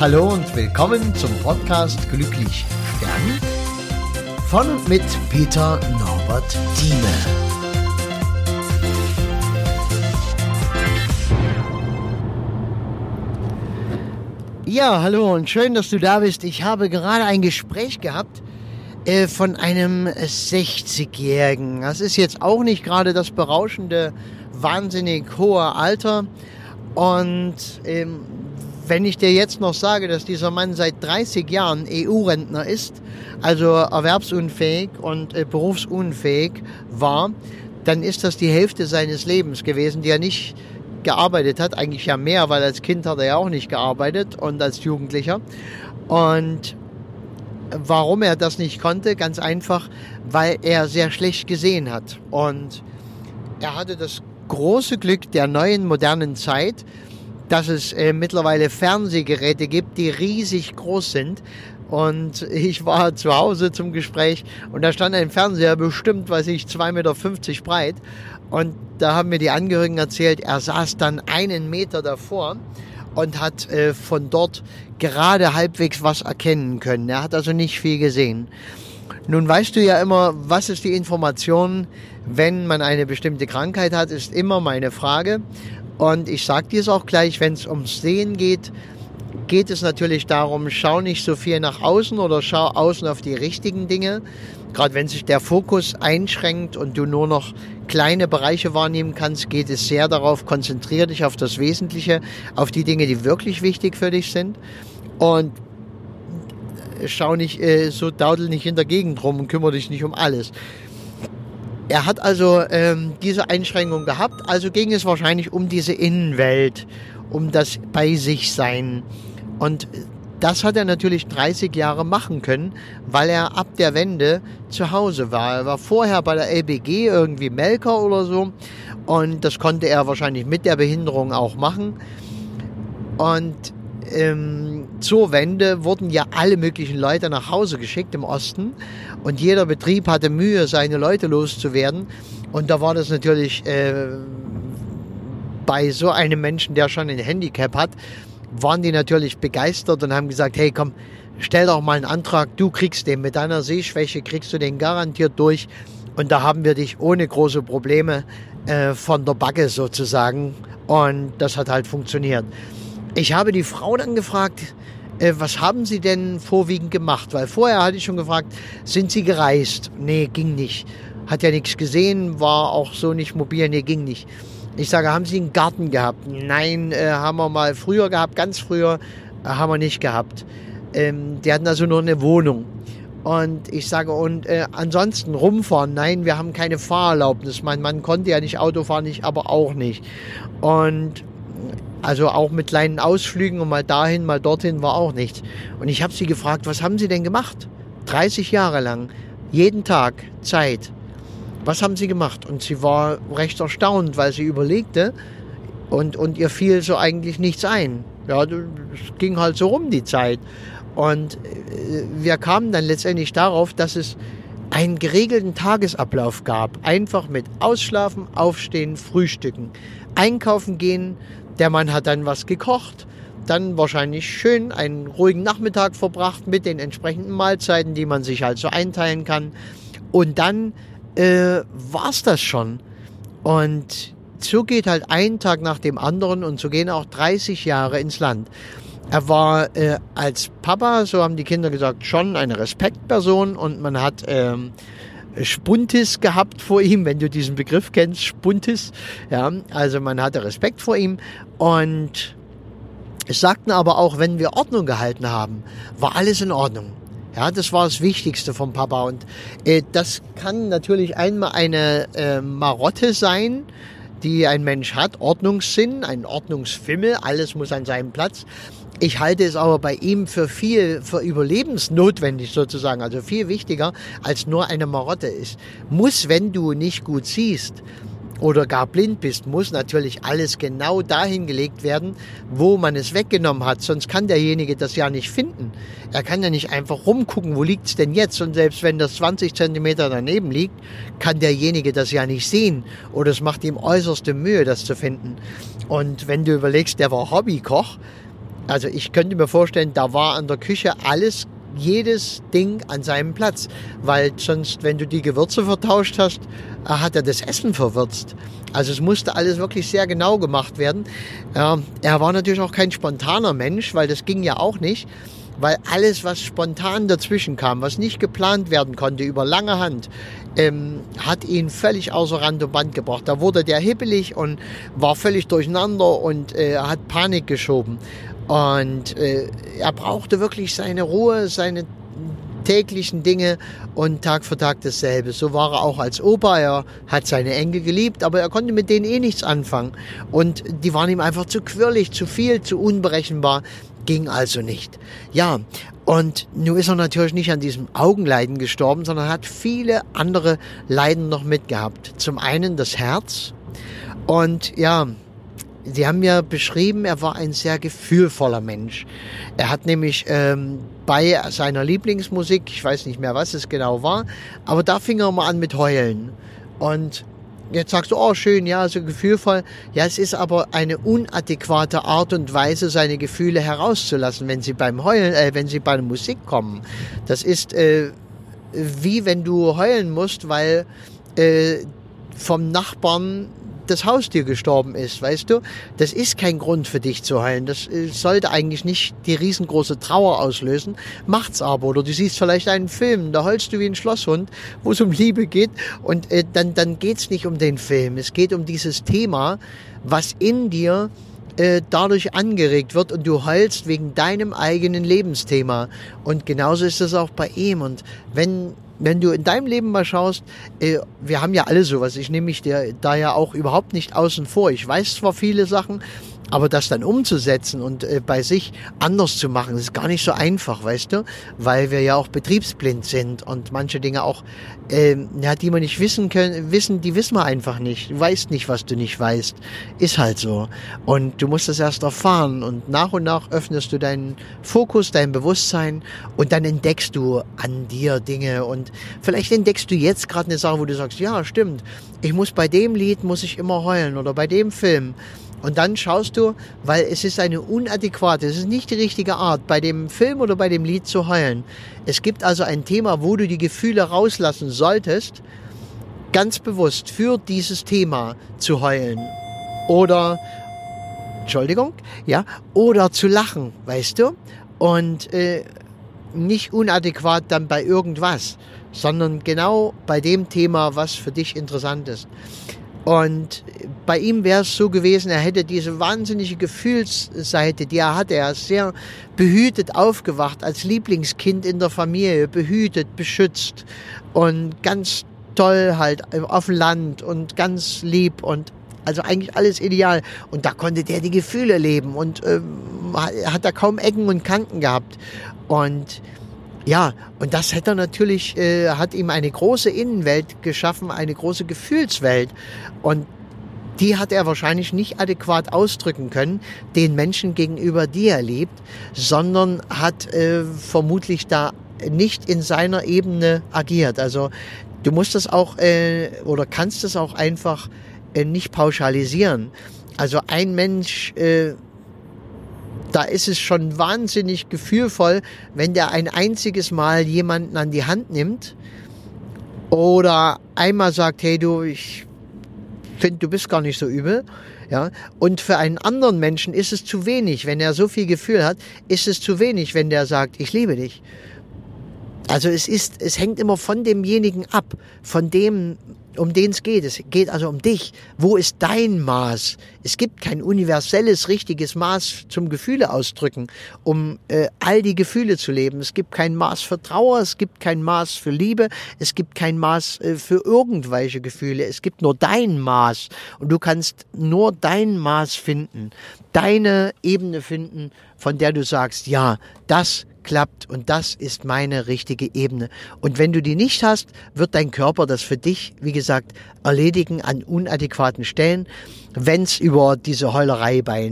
Hallo und willkommen zum Podcast Glücklich Stern von und mit Peter Norbert Thieme. Ja, hallo und schön, dass du da bist. Ich habe gerade ein Gespräch gehabt äh, von einem 60-Jährigen. Das ist jetzt auch nicht gerade das berauschende, wahnsinnig hohe Alter. Und ähm, wenn ich dir jetzt noch sage, dass dieser Mann seit 30 Jahren EU-Rentner ist, also erwerbsunfähig und äh, berufsunfähig war, dann ist das die Hälfte seines Lebens gewesen, die er nicht gearbeitet hat. Eigentlich ja mehr, weil als Kind hat er ja auch nicht gearbeitet und als Jugendlicher. Und warum er das nicht konnte, ganz einfach, weil er sehr schlecht gesehen hat. Und er hatte das große Glück der neuen modernen Zeit, dass es äh, mittlerweile Fernsehgeräte gibt, die riesig groß sind. Und ich war zu Hause zum Gespräch und da stand ein Fernseher bestimmt, weiß ich, 2,50 Meter breit. Und da haben mir die Angehörigen erzählt, er saß dann einen Meter davor und hat äh, von dort gerade halbwegs was erkennen können. Er hat also nicht viel gesehen. Nun weißt du ja immer, was ist die Information, wenn man eine bestimmte Krankheit hat, ist immer meine Frage. Und ich sage dir es auch gleich, wenn es ums Sehen geht, geht es natürlich darum, schau nicht so viel nach außen oder schau außen auf die richtigen Dinge. Gerade wenn sich der Fokus einschränkt und du nur noch kleine Bereiche wahrnehmen kannst, geht es sehr darauf, konzentriere dich auf das Wesentliche, auf die Dinge, die wirklich wichtig für dich sind. Und schau nicht äh, so daudel nicht in der Gegend rum und kümmere dich nicht um alles. Er hat also ähm, diese Einschränkung gehabt, also ging es wahrscheinlich um diese Innenwelt, um das bei sich sein. Und das hat er natürlich 30 Jahre machen können, weil er ab der Wende zu Hause war. Er war vorher bei der LBG irgendwie Melker oder so und das konnte er wahrscheinlich mit der Behinderung auch machen. Und ähm, zur Wende wurden ja alle möglichen Leute nach Hause geschickt im Osten und jeder Betrieb hatte Mühe, seine Leute loszuwerden. Und da war das natürlich äh, bei so einem Menschen, der schon ein Handicap hat, waren die natürlich begeistert und haben gesagt, hey komm, stell doch mal einen Antrag, du kriegst den mit deiner Sehschwäche, kriegst du den garantiert durch. Und da haben wir dich ohne große Probleme äh, von der Backe sozusagen. Und das hat halt funktioniert. Ich habe die Frau dann gefragt, äh, was haben Sie denn vorwiegend gemacht? Weil vorher hatte ich schon gefragt, sind Sie gereist? Nee, ging nicht. Hat ja nichts gesehen, war auch so nicht mobil, nee, ging nicht. Ich sage, haben Sie einen Garten gehabt? Nein, äh, haben wir mal früher gehabt, ganz früher äh, haben wir nicht gehabt. Ähm, die hatten also nur eine Wohnung. Und ich sage, und äh, ansonsten rumfahren, nein, wir haben keine Fahrerlaubnis. Mein Mann konnte ja nicht Auto fahren, ich aber auch nicht. Und also auch mit kleinen Ausflügen und mal dahin, mal dorthin war auch nichts. Und ich habe sie gefragt, was haben Sie denn gemacht? 30 Jahre lang, jeden Tag Zeit. Was haben Sie gemacht? Und sie war recht erstaunt, weil sie überlegte und, und ihr fiel so eigentlich nichts ein. Ja, es ging halt so rum die Zeit. Und äh, wir kamen dann letztendlich darauf, dass es einen geregelten Tagesablauf gab. Einfach mit Ausschlafen, Aufstehen, Frühstücken, Einkaufen gehen, der Mann hat dann was gekocht, dann wahrscheinlich schön einen ruhigen Nachmittag verbracht mit den entsprechenden Mahlzeiten, die man sich halt so einteilen kann. Und dann äh, war's das schon. Und so geht halt ein Tag nach dem anderen und so gehen auch 30 Jahre ins Land. Er war äh, als Papa, so haben die Kinder gesagt, schon eine Respektperson und man hat ähm, Spuntis gehabt vor ihm, wenn du diesen Begriff kennst, Spuntis. Ja, also man hatte Respekt vor ihm und es sagten aber auch, wenn wir Ordnung gehalten haben, war alles in Ordnung. Ja, das war das Wichtigste vom Papa und äh, das kann natürlich einmal eine äh, Marotte sein, die ein Mensch hat, Ordnungssinn, ein Ordnungsfimmel, alles muss an seinem Platz. Ich halte es aber bei ihm für viel, für überlebensnotwendig sozusagen, also viel wichtiger als nur eine Marotte ist. Muss, wenn du nicht gut siehst, oder gar blind bist, muss natürlich alles genau dahin gelegt werden, wo man es weggenommen hat. Sonst kann derjenige das ja nicht finden. Er kann ja nicht einfach rumgucken, wo liegt's denn jetzt? Und selbst wenn das 20 Zentimeter daneben liegt, kann derjenige das ja nicht sehen. Oder es macht ihm äußerste Mühe, das zu finden. Und wenn du überlegst, der war Hobbykoch, Also ich könnte mir vorstellen, da war an der Küche alles jedes Ding an seinem Platz, weil sonst, wenn du die Gewürze vertauscht hast, äh, hat er das Essen verwürzt. Also es musste alles wirklich sehr genau gemacht werden. Er war natürlich auch kein spontaner Mensch, weil das ging ja auch nicht, weil alles, was spontan dazwischen kam, was nicht geplant werden konnte über lange Hand, ähm, hat ihn völlig außer Rand und Band gebracht. Da wurde der hippelig und war völlig durcheinander und äh, hat Panik geschoben. Und äh, er brauchte wirklich seine Ruhe, seine täglichen Dinge und Tag für Tag dasselbe. So war er auch als Opa. Er hat seine Enkel geliebt, aber er konnte mit denen eh nichts anfangen. Und die waren ihm einfach zu quirlig, zu viel, zu unberechenbar. Ging also nicht. Ja, und nun ist er natürlich nicht an diesem Augenleiden gestorben, sondern hat viele andere Leiden noch mitgehabt. Zum einen das Herz. Und ja, Sie haben ja beschrieben, er war ein sehr gefühlvoller Mensch. Er hat nämlich ähm, bei seiner Lieblingsmusik, ich weiß nicht mehr, was es genau war, aber da fing er mal an mit Heulen. Und jetzt sagst du, oh schön, ja, so gefühlvoll. Ja, es ist aber eine unadäquate Art und Weise, seine Gefühle herauszulassen, wenn sie beim Heulen, äh, wenn sie bei der Musik kommen. Das ist äh, wie wenn du heulen musst, weil äh, vom Nachbarn das Haustier gestorben ist, weißt du? Das ist kein Grund für dich zu heulen. Das äh, sollte eigentlich nicht die riesengroße Trauer auslösen. Macht's aber. Oder du siehst vielleicht einen Film, da heulst du wie ein Schlosshund, wo es um Liebe geht. Und äh, dann, dann geht's nicht um den Film. Es geht um dieses Thema, was in dir äh, dadurch angeregt wird und du heulst wegen deinem eigenen Lebensthema. Und genauso ist es auch bei ihm. Und wenn wenn du in deinem Leben mal schaust, äh, wir haben ja alle sowas. Ich nehme mich da ja auch überhaupt nicht außen vor. Ich weiß zwar viele Sachen, aber das dann umzusetzen und äh, bei sich anders zu machen, ist gar nicht so einfach, weißt du? Weil wir ja auch betriebsblind sind und manche Dinge auch, äh, ja, die wir nicht wissen können, wissen, die wissen wir einfach nicht. Du weißt nicht, was du nicht weißt. Ist halt so. Und du musst das erst erfahren und nach und nach öffnest du deinen Fokus, dein Bewusstsein und dann entdeckst du an dir Dinge und vielleicht entdeckst du jetzt gerade eine Sache, wo du sagst, ja, stimmt, ich muss bei dem Lied muss ich immer heulen oder bei dem Film. Und dann schaust du, weil es ist eine unadäquate, es ist nicht die richtige Art, bei dem Film oder bei dem Lied zu heulen. Es gibt also ein Thema, wo du die Gefühle rauslassen solltest, ganz bewusst für dieses Thema zu heulen. Oder, Entschuldigung, ja, oder zu lachen, weißt du? Und äh, nicht unadäquat dann bei irgendwas, sondern genau bei dem Thema, was für dich interessant ist. Und bei ihm wäre es so gewesen, er hätte diese wahnsinnige Gefühlsseite, die er hatte. Er ist sehr behütet aufgewacht, als Lieblingskind in der Familie, behütet, beschützt und ganz toll halt auf dem Land und ganz lieb und also eigentlich alles ideal. Und da konnte der die Gefühle leben und ähm, hat da kaum Ecken und Kanten gehabt. Und ja, und das er natürlich, äh, hat ihm eine große Innenwelt geschaffen, eine große Gefühlswelt. Und die hat er wahrscheinlich nicht adäquat ausdrücken können, den Menschen gegenüber, die er liebt, sondern hat äh, vermutlich da nicht in seiner Ebene agiert. Also du musst das auch äh, oder kannst es auch einfach äh, nicht pauschalisieren. Also ein Mensch äh, da ist es schon wahnsinnig gefühlvoll, wenn der ein einziges Mal jemanden an die Hand nimmt oder einmal sagt, hey du, ich finde, du bist gar nicht so übel. Ja, und für einen anderen Menschen ist es zu wenig, wenn er so viel Gefühl hat, ist es zu wenig, wenn der sagt, ich liebe dich. Also es ist, es hängt immer von demjenigen ab, von dem, um den es geht. Es geht also um dich. Wo ist dein Maß? Es gibt kein universelles, richtiges Maß zum Gefühle ausdrücken, um äh, all die Gefühle zu leben. Es gibt kein Maß für Trauer, es gibt kein Maß für Liebe, es gibt kein Maß äh, für irgendwelche Gefühle. Es gibt nur dein Maß. Und du kannst nur dein Maß finden, deine Ebene finden, von der du sagst, ja, das klappt und das ist meine richtige Ebene. Und wenn du die nicht hast, wird dein Körper das für dich, wie gesagt, erledigen an unadäquaten Stellen. Wenn es über diese Heulerei bei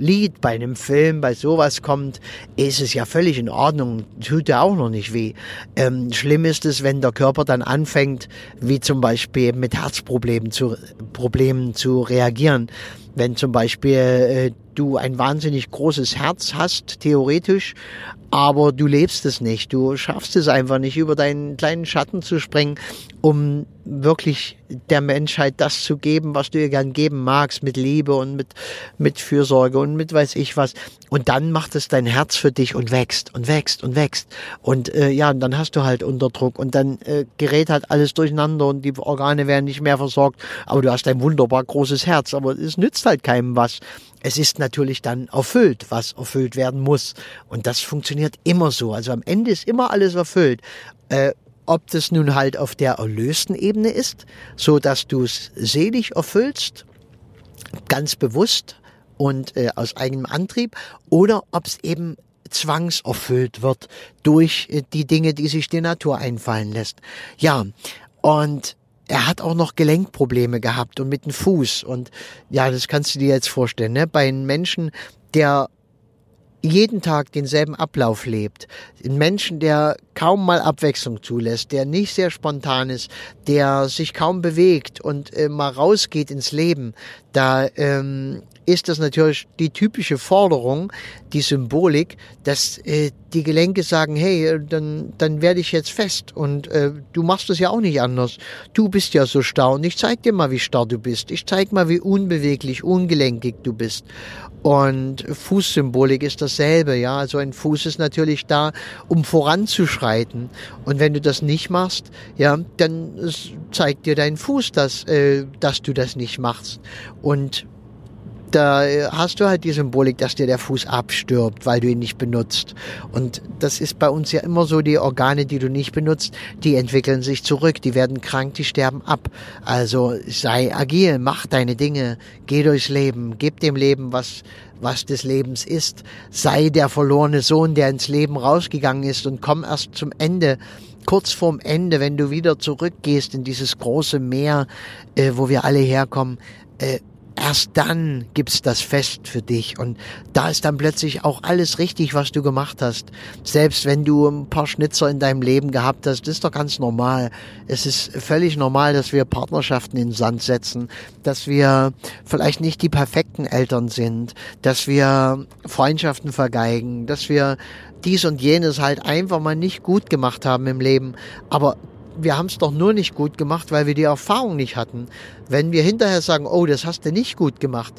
Lied, bei einem Film, bei sowas kommt, ist es ja völlig in Ordnung, tut ja auch noch nicht weh. Ähm, schlimm ist es, wenn der Körper dann anfängt, wie zum Beispiel mit Herzproblemen zu, Problemen zu reagieren. Wenn zum Beispiel äh, du ein wahnsinnig großes Herz hast, theoretisch, aber du lebst es nicht. Du schaffst es einfach nicht, über deinen kleinen Schatten zu springen, um wirklich der Menschheit das zu geben, was du ihr gern geben magst, mit Liebe und mit, mit Fürsorge und mit weiß ich was. Und dann macht es dein Herz für dich und wächst und wächst und wächst. Und äh, ja, und dann hast du halt Unterdruck und dann äh, gerät halt alles durcheinander und die Organe werden nicht mehr versorgt. Aber du hast ein wunderbar großes Herz, aber es nützt halt keinem was. Es ist natürlich dann erfüllt, was erfüllt werden muss. Und das funktioniert immer so. Also am Ende ist immer alles erfüllt. Äh, ob das nun halt auf der erlösten Ebene ist, so dass du es selig erfüllst, ganz bewusst und äh, aus eigenem Antrieb, oder ob es eben zwangserfüllt wird durch äh, die Dinge, die sich die Natur einfallen lässt. Ja, und er hat auch noch Gelenkprobleme gehabt und mit dem Fuß. Und ja, das kannst du dir jetzt vorstellen, ne? Bei einem Menschen, der jeden Tag denselben Ablauf lebt. Ein Menschen, der kaum mal Abwechslung zulässt, der nicht sehr spontan ist, der sich kaum bewegt und äh, mal rausgeht ins Leben, da ähm, ist das natürlich die typische Forderung, die Symbolik, dass äh, die Gelenke sagen, hey, äh, dann, dann werde ich jetzt fest und äh, du machst es ja auch nicht anders. Du bist ja so starr und ich zeig dir mal, wie starr du bist. Ich zeig mal, wie unbeweglich, ungelenkig du bist. Und Fußsymbolik ist dasselbe, ja. Also ein Fuß ist natürlich da, um voranzuschreiten. Und wenn du das nicht machst, ja, dann zeigt dir dein Fuß, dass, äh, dass du das nicht machst. Und da hast du halt die Symbolik, dass dir der Fuß abstirbt, weil du ihn nicht benutzt. Und das ist bei uns ja immer so, die Organe, die du nicht benutzt, die entwickeln sich zurück, die werden krank, die sterben ab. Also sei agil, mach deine Dinge, geh durchs Leben, gib dem Leben, was, was des Lebens ist. Sei der verlorene Sohn, der ins Leben rausgegangen ist und komm erst zum Ende kurz vorm Ende, wenn du wieder zurückgehst in dieses große Meer, äh, wo wir alle herkommen, äh, erst dann gibt's das Fest für dich und da ist dann plötzlich auch alles richtig, was du gemacht hast. Selbst wenn du ein paar Schnitzer in deinem Leben gehabt hast, das ist doch ganz normal. Es ist völlig normal, dass wir Partnerschaften in den Sand setzen, dass wir vielleicht nicht die perfekten Eltern sind, dass wir Freundschaften vergeigen, dass wir dies und jenes halt einfach mal nicht gut gemacht haben im Leben. Aber wir haben es doch nur nicht gut gemacht, weil wir die Erfahrung nicht hatten. Wenn wir hinterher sagen, oh, das hast du nicht gut gemacht,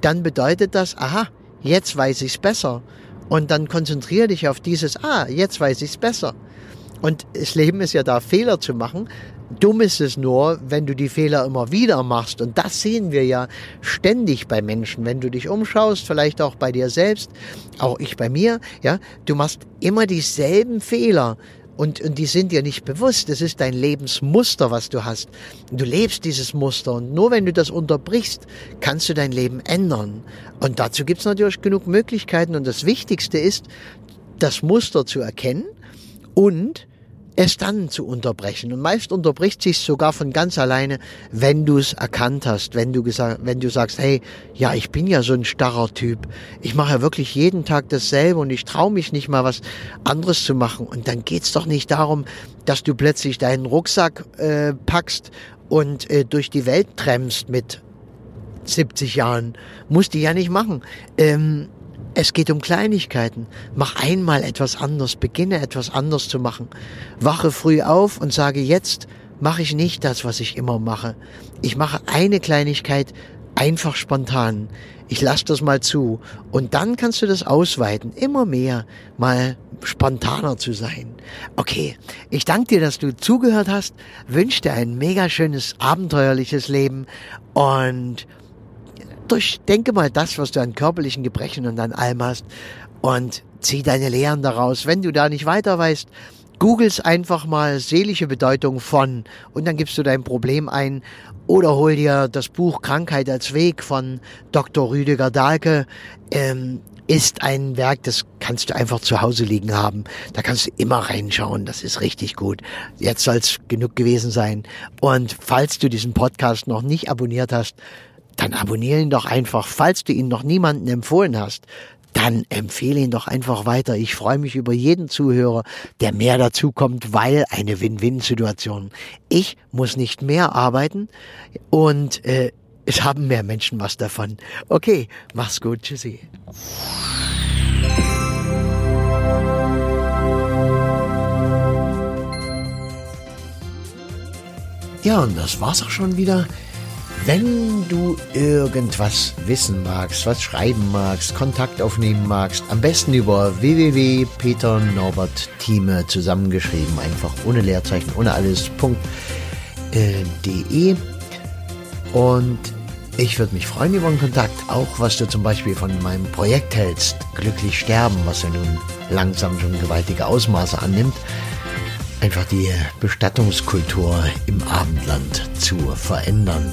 dann bedeutet das, aha, jetzt weiß ich's besser. Und dann konzentriere dich auf dieses, ah, jetzt weiß ich's besser. Und das Leben ist ja da, Fehler zu machen. Dumm ist es nur, wenn du die Fehler immer wieder machst. Und das sehen wir ja ständig bei Menschen. Wenn du dich umschaust, vielleicht auch bei dir selbst, auch ich bei mir, ja, du machst immer dieselben Fehler. Und, und die sind dir nicht bewusst. Das ist dein Lebensmuster, was du hast. Du lebst dieses Muster. Und nur wenn du das unterbrichst, kannst du dein Leben ändern. Und dazu gibt es natürlich genug Möglichkeiten. Und das Wichtigste ist, das Muster zu erkennen und es dann zu unterbrechen. Und meist unterbricht sich sogar von ganz alleine, wenn du es erkannt hast, wenn du gesagt, wenn du sagst, hey, ja, ich bin ja so ein starrer Typ. Ich mache ja wirklich jeden Tag dasselbe und ich traue mich nicht mal was anderes zu machen. Und dann geht's doch nicht darum, dass du plötzlich deinen Rucksack äh, packst und äh, durch die Welt tremmst mit 70 Jahren. Musst du ja nicht machen. Ähm, es geht um Kleinigkeiten. Mach einmal etwas anders, beginne etwas anders zu machen. Wache früh auf und sage jetzt mache ich nicht das, was ich immer mache. Ich mache eine Kleinigkeit einfach spontan. Ich lasse das mal zu. Und dann kannst du das ausweiten, immer mehr mal spontaner zu sein. Okay, ich danke dir, dass du zugehört hast, wünsche dir ein mega schönes, abenteuerliches Leben und durchdenke mal das, was du an körperlichen Gebrechen und an allem hast und zieh deine Lehren daraus. Wenn du da nicht weiter weißt, googles einfach mal seelische Bedeutung von und dann gibst du dein Problem ein oder hol dir das Buch Krankheit als Weg von Dr. Rüdiger Dahlke. Ähm, ist ein Werk, das kannst du einfach zu Hause liegen haben. Da kannst du immer reinschauen. Das ist richtig gut. Jetzt soll es genug gewesen sein. Und falls du diesen Podcast noch nicht abonniert hast, dann abonniere ihn doch einfach, falls du ihn noch niemanden empfohlen hast dann empfehle ihn doch einfach weiter. Ich freue mich über jeden Zuhörer, der mehr dazu kommt, weil eine Win-Win-Situation. Ich muss nicht mehr arbeiten und äh, es haben mehr Menschen was davon. Okay, mach's gut, tschüssi. Ja, und das war's auch schon wieder. Wenn du irgendwas wissen magst, was schreiben magst, Kontakt aufnehmen magst, am besten über www.peternorbertthieme zusammengeschrieben, einfach ohne Leerzeichen, ohne alles.de. Und ich würde mich freuen über einen Kontakt, auch was du zum Beispiel von meinem Projekt hältst, Glücklich sterben, was ja nun langsam schon gewaltige Ausmaße annimmt einfach die Bestattungskultur im Abendland zu verändern.